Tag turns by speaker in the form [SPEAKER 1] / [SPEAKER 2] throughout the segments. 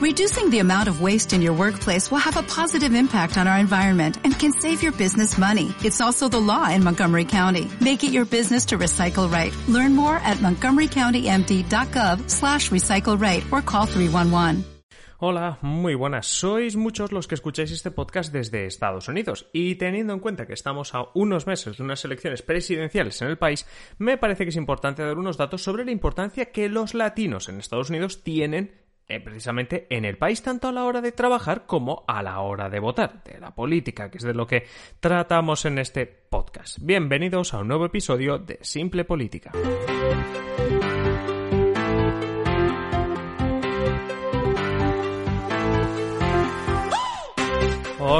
[SPEAKER 1] Reducing the amount of waste in your workplace will have a positive impact on our environment and can save your business money. It's also the law in Montgomery County. Make it your business to recycle right. Learn more at montgomerycountymd.gov slash recycle right or call 311.
[SPEAKER 2] Hola, muy buenas. Sois muchos los que escucháis este podcast desde Estados Unidos y teniendo en cuenta que estamos a unos meses de unas elecciones presidenciales en el país, me parece que es importante dar unos datos sobre la importancia que los latinos en Estados Unidos tienen precisamente en el país, tanto a la hora de trabajar como a la hora de votar, de la política, que es de lo que tratamos en este podcast. Bienvenidos a un nuevo episodio de Simple Política.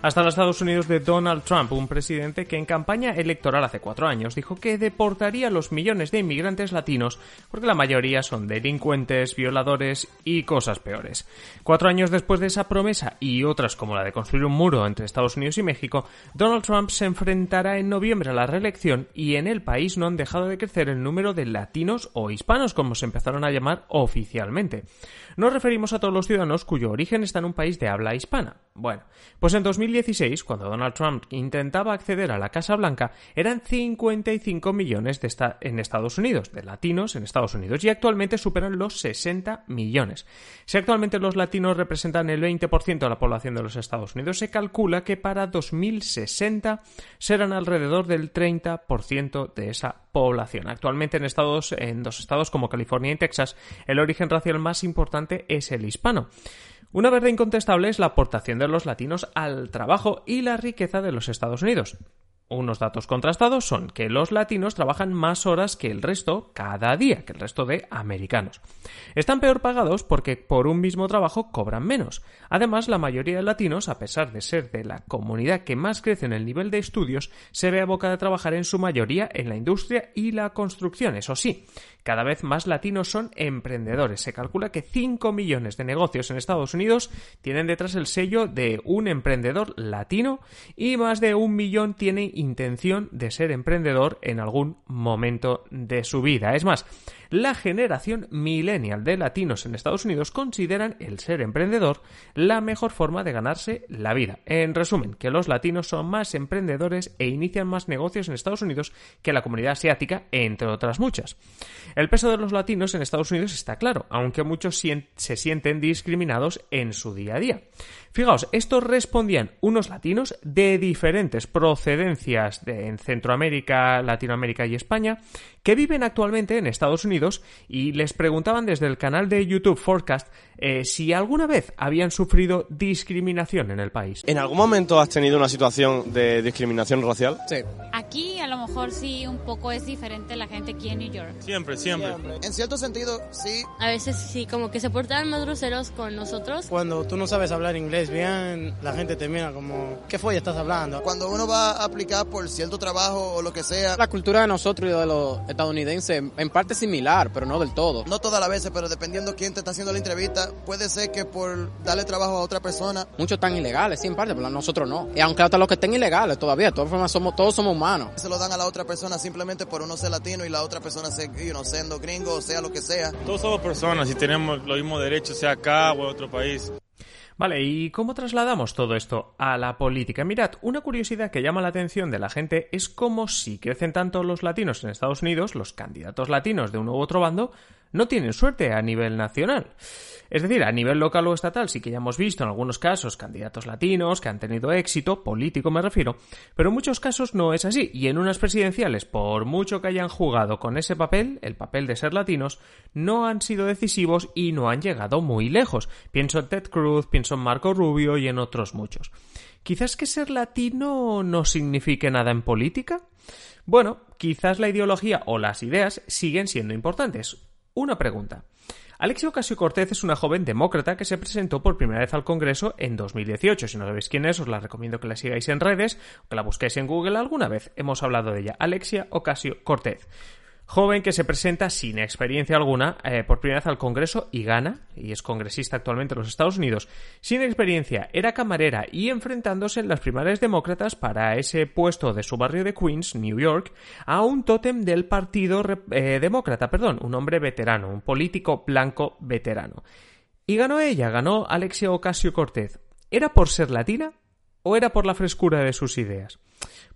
[SPEAKER 2] hasta los Estados Unidos de Donald Trump, un presidente que en campaña electoral hace cuatro años dijo que deportaría a los millones de inmigrantes latinos porque la mayoría son delincuentes, violadores y cosas peores. Cuatro años después de esa promesa y otras como la de construir un muro entre Estados Unidos y México, Donald Trump se enfrentará en noviembre a la reelección y en el país no han dejado de crecer el número de latinos o hispanos como se empezaron a llamar oficialmente. Nos referimos a todos los ciudadanos cuyo origen está en un país de habla hispana. Bueno, pues en 2016, cuando Donald Trump intentaba acceder a la Casa Blanca, eran 55 millones de en Estados Unidos, de latinos en Estados Unidos, y actualmente superan los 60 millones. Si actualmente los latinos representan el 20% de la población de los Estados Unidos, se calcula que para 2060 serán alrededor del 30% de esa población. Actualmente en estados, en dos estados como California y Texas, el origen racial más importante es el hispano. Una verdad incontestable es la aportación de los latinos al trabajo y la riqueza de los Estados Unidos. Unos datos contrastados son que los latinos trabajan más horas que el resto cada día, que el resto de americanos. Están peor pagados porque por un mismo trabajo cobran menos. Además, la mayoría de latinos, a pesar de ser de la comunidad que más crece en el nivel de estudios, se ve abocada a trabajar en su mayoría en la industria y la construcción. Eso sí, cada vez más latinos son emprendedores. Se calcula que 5 millones de negocios en Estados Unidos tienen detrás el sello de un emprendedor latino y más de un millón tienen intención de ser emprendedor en algún momento de su vida. Es más, la generación millennial de latinos en Estados Unidos consideran el ser emprendedor la mejor forma de ganarse la vida. En resumen, que los latinos son más emprendedores e inician más negocios en Estados Unidos que la comunidad asiática, entre otras muchas. El peso de los latinos en Estados Unidos está claro, aunque muchos se sienten discriminados en su día a día. Fijaos, estos respondían unos latinos de diferentes procedencias de, en Centroamérica, Latinoamérica y España, que viven actualmente en Estados Unidos y les preguntaban desde el canal de YouTube Forecast eh, si alguna vez habían sufrido discriminación en el país.
[SPEAKER 3] ¿En algún momento has tenido una situación de discriminación racial?
[SPEAKER 4] Sí.
[SPEAKER 5] Aquí a lo mejor sí un poco es diferente la gente aquí en New York.
[SPEAKER 3] Siempre, siempre.
[SPEAKER 4] En cierto sentido, sí.
[SPEAKER 6] A veces sí, como que se portan más groseros con nosotros.
[SPEAKER 7] Cuando tú no sabes hablar inglés bien, la gente te mira como, ¿qué folla estás hablando?
[SPEAKER 4] Cuando uno va a aplicar por cierto trabajo o lo que sea.
[SPEAKER 8] La cultura de nosotros y de los estadounidenses en parte similar, pero no del todo.
[SPEAKER 4] No todas las veces, pero dependiendo quién te está haciendo la entrevista, puede ser que por darle trabajo a otra persona.
[SPEAKER 8] Muchos están ilegales, sí, en parte, pero nosotros no. Y aunque hasta los que estén ilegales todavía, de todas formas somos, todos somos humanos.
[SPEAKER 4] Se lo dan a la otra persona simplemente por uno ser latino y la otra persona ser, you know, siendo gringo, sea lo que sea.
[SPEAKER 3] Todos somos personas y tenemos los mismos derechos, sea acá o en otro país.
[SPEAKER 2] Vale, ¿y cómo trasladamos todo esto a la política? Mirad, una curiosidad que llama la atención de la gente es cómo si crecen tanto los latinos en Estados Unidos, los candidatos latinos de uno u otro bando, no tienen suerte a nivel nacional. Es decir, a nivel local o estatal sí que ya hemos visto en algunos casos candidatos latinos que han tenido éxito, político me refiero, pero en muchos casos no es así, y en unas presidenciales, por mucho que hayan jugado con ese papel, el papel de ser latinos, no han sido decisivos y no han llegado muy lejos. Pienso en Ted Cruz, pienso en Marco Rubio y en otros muchos. Quizás que ser latino no signifique nada en política. Bueno, quizás la ideología o las ideas siguen siendo importantes. Una pregunta. Alexia Ocasio Cortez es una joven demócrata que se presentó por primera vez al Congreso en 2018. Si no sabéis quién es, os la recomiendo que la sigáis en redes o que la busquéis en Google alguna vez. Hemos hablado de ella. Alexia Ocasio Cortez. Joven que se presenta sin experiencia alguna eh, por primera vez al Congreso y gana, y es congresista actualmente en los Estados Unidos. Sin experiencia, era camarera y enfrentándose en las primarias demócratas para ese puesto de su barrio de Queens, New York, a un tótem del Partido eh, Demócrata, perdón, un hombre veterano, un político blanco veterano. Y ganó ella, ganó Alexia Ocasio Cortez. ¿Era por ser latina o era por la frescura de sus ideas?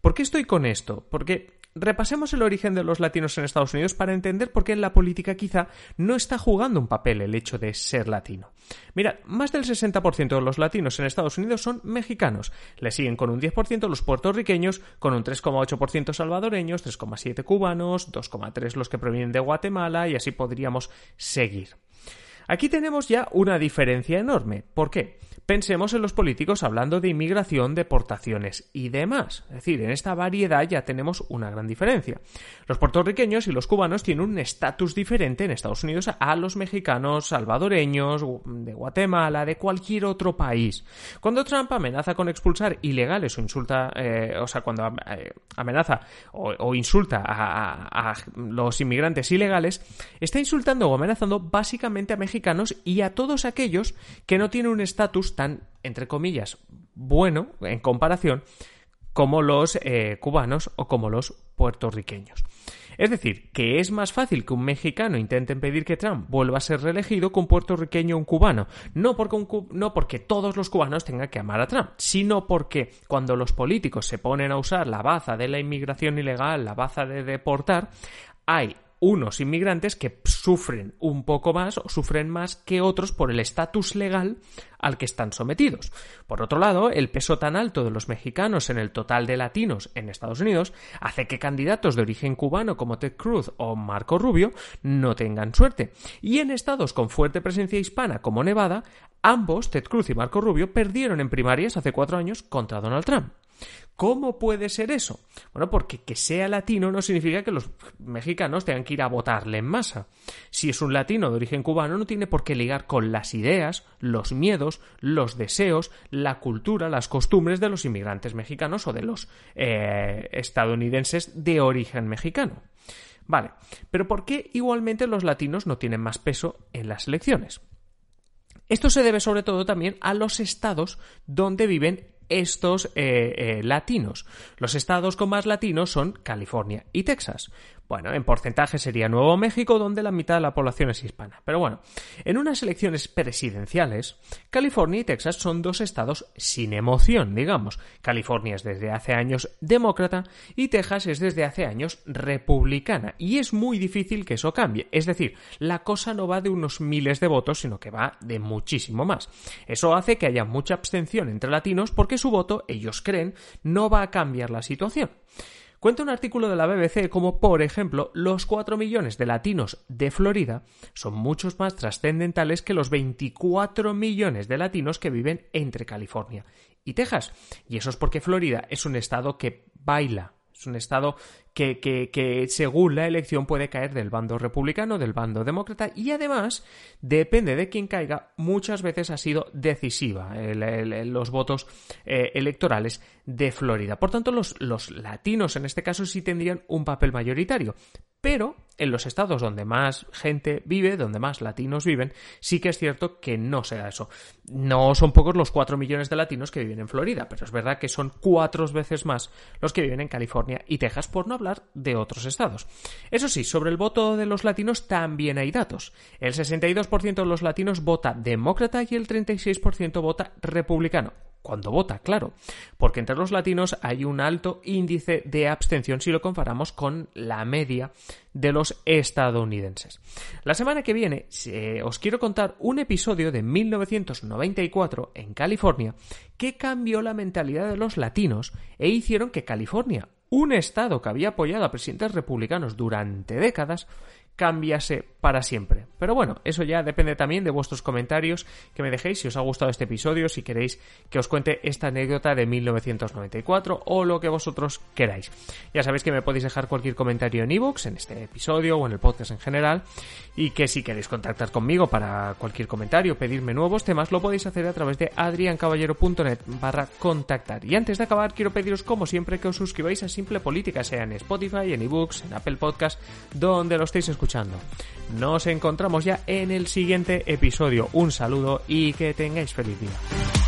[SPEAKER 2] ¿Por qué estoy con esto? Porque repasemos el origen de los latinos en Estados Unidos para entender por qué en la política quizá no está jugando un papel el hecho de ser latino. Mira, más del 60% de los latinos en Estados Unidos son mexicanos. Le siguen con un 10% los puertorriqueños, con un 3,8% salvadoreños, 3,7% cubanos, 2,3% los que provienen de Guatemala y así podríamos seguir. Aquí tenemos ya una diferencia enorme. ¿Por qué? Pensemos en los políticos hablando de inmigración, deportaciones y demás. Es decir, en esta variedad ya tenemos una gran diferencia. Los puertorriqueños y los cubanos tienen un estatus diferente en Estados Unidos a los mexicanos, salvadoreños, de Guatemala, de cualquier otro país. Cuando Trump amenaza con expulsar ilegales o insulta, eh, o sea, cuando eh, amenaza o, insulta a, a los inmigrantes ilegales, está insultando o amenazando básicamente a mexicanos y a todos aquellos que no tienen un estatus tan, entre comillas, bueno en comparación como los eh, cubanos o como los puertorriqueños. Es decir, que es más fácil que un mexicano intente impedir que Trump vuelva a ser reelegido que un puertorriqueño o un cubano. No porque, no porque todos los cubanos tengan que amar a Trump, sino porque cuando los políticos se ponen a usar la baza de la inmigración ilegal, la baza de deportar, hay unos inmigrantes que sufren un poco más o sufren más que otros por el estatus legal al que están sometidos. Por otro lado, el peso tan alto de los mexicanos en el total de latinos en Estados Unidos hace que candidatos de origen cubano como Ted Cruz o Marco Rubio no tengan suerte. Y en estados con fuerte presencia hispana como Nevada, ambos, Ted Cruz y Marco Rubio, perdieron en primarias hace cuatro años contra Donald Trump. ¿Cómo puede ser eso? Bueno, porque que sea latino no significa que los mexicanos tengan que ir a votarle en masa. Si es un latino de origen cubano, no tiene por qué ligar con las ideas, los miedos, los deseos, la cultura, las costumbres de los inmigrantes mexicanos o de los eh, estadounidenses de origen mexicano. Vale, pero ¿por qué igualmente los latinos no tienen más peso en las elecciones? Esto se debe sobre todo también a los estados donde viven estos eh, eh, latinos. Los estados con más latinos son California y Texas. Bueno, en porcentaje sería Nuevo México, donde la mitad de la población es hispana. Pero bueno, en unas elecciones presidenciales, California y Texas son dos estados sin emoción, digamos. California es desde hace años demócrata y Texas es desde hace años republicana. Y es muy difícil que eso cambie. Es decir, la cosa no va de unos miles de votos, sino que va de muchísimo más. Eso hace que haya mucha abstención entre latinos porque su voto, ellos creen, no va a cambiar la situación. Cuenta un artículo de la BBC como, por ejemplo, los 4 millones de latinos de Florida son muchos más trascendentales que los 24 millones de latinos que viven entre California y Texas. Y eso es porque Florida es un estado que baila es un estado que, que, según la elección puede caer del bando republicano, del bando demócrata y además, depende de quién caiga, muchas veces ha sido decisiva los votos eh, electorales de Florida. Por tanto, los, los latinos en este caso sí tendrían un papel mayoritario. Pero en los estados donde más gente vive, donde más latinos viven, sí que es cierto que no se da eso. No son pocos los 4 millones de latinos que viven en Florida, pero es verdad que son cuatro veces más los que viven en California y Texas, por no hablar de otros estados. Eso sí, sobre el voto de los latinos también hay datos. El 62% de los latinos vota demócrata y el 36% vota republicano cuando vota, claro, porque entre los latinos hay un alto índice de abstención si lo comparamos con la media de los estadounidenses. La semana que viene os quiero contar un episodio de 1994 en California que cambió la mentalidad de los latinos e hicieron que California, un estado que había apoyado a presidentes republicanos durante décadas, cambiase para siempre. Pero bueno, eso ya depende también de vuestros comentarios que me dejéis si os ha gustado este episodio, si queréis que os cuente esta anécdota de 1994 o lo que vosotros queráis. Ya sabéis que me podéis dejar cualquier comentario en ebooks, en este episodio o en el podcast en general, y que si queréis contactar conmigo para cualquier comentario, pedirme nuevos temas, lo podéis hacer a través de adriancaballero.net barra contactar. Y antes de acabar, quiero pediros como siempre que os suscribáis a Simple Política, sea en Spotify, en ebooks, en Apple Podcast, donde lo estéis escuchando. Nos encontramos ya en el siguiente episodio. Un saludo y que tengáis feliz día.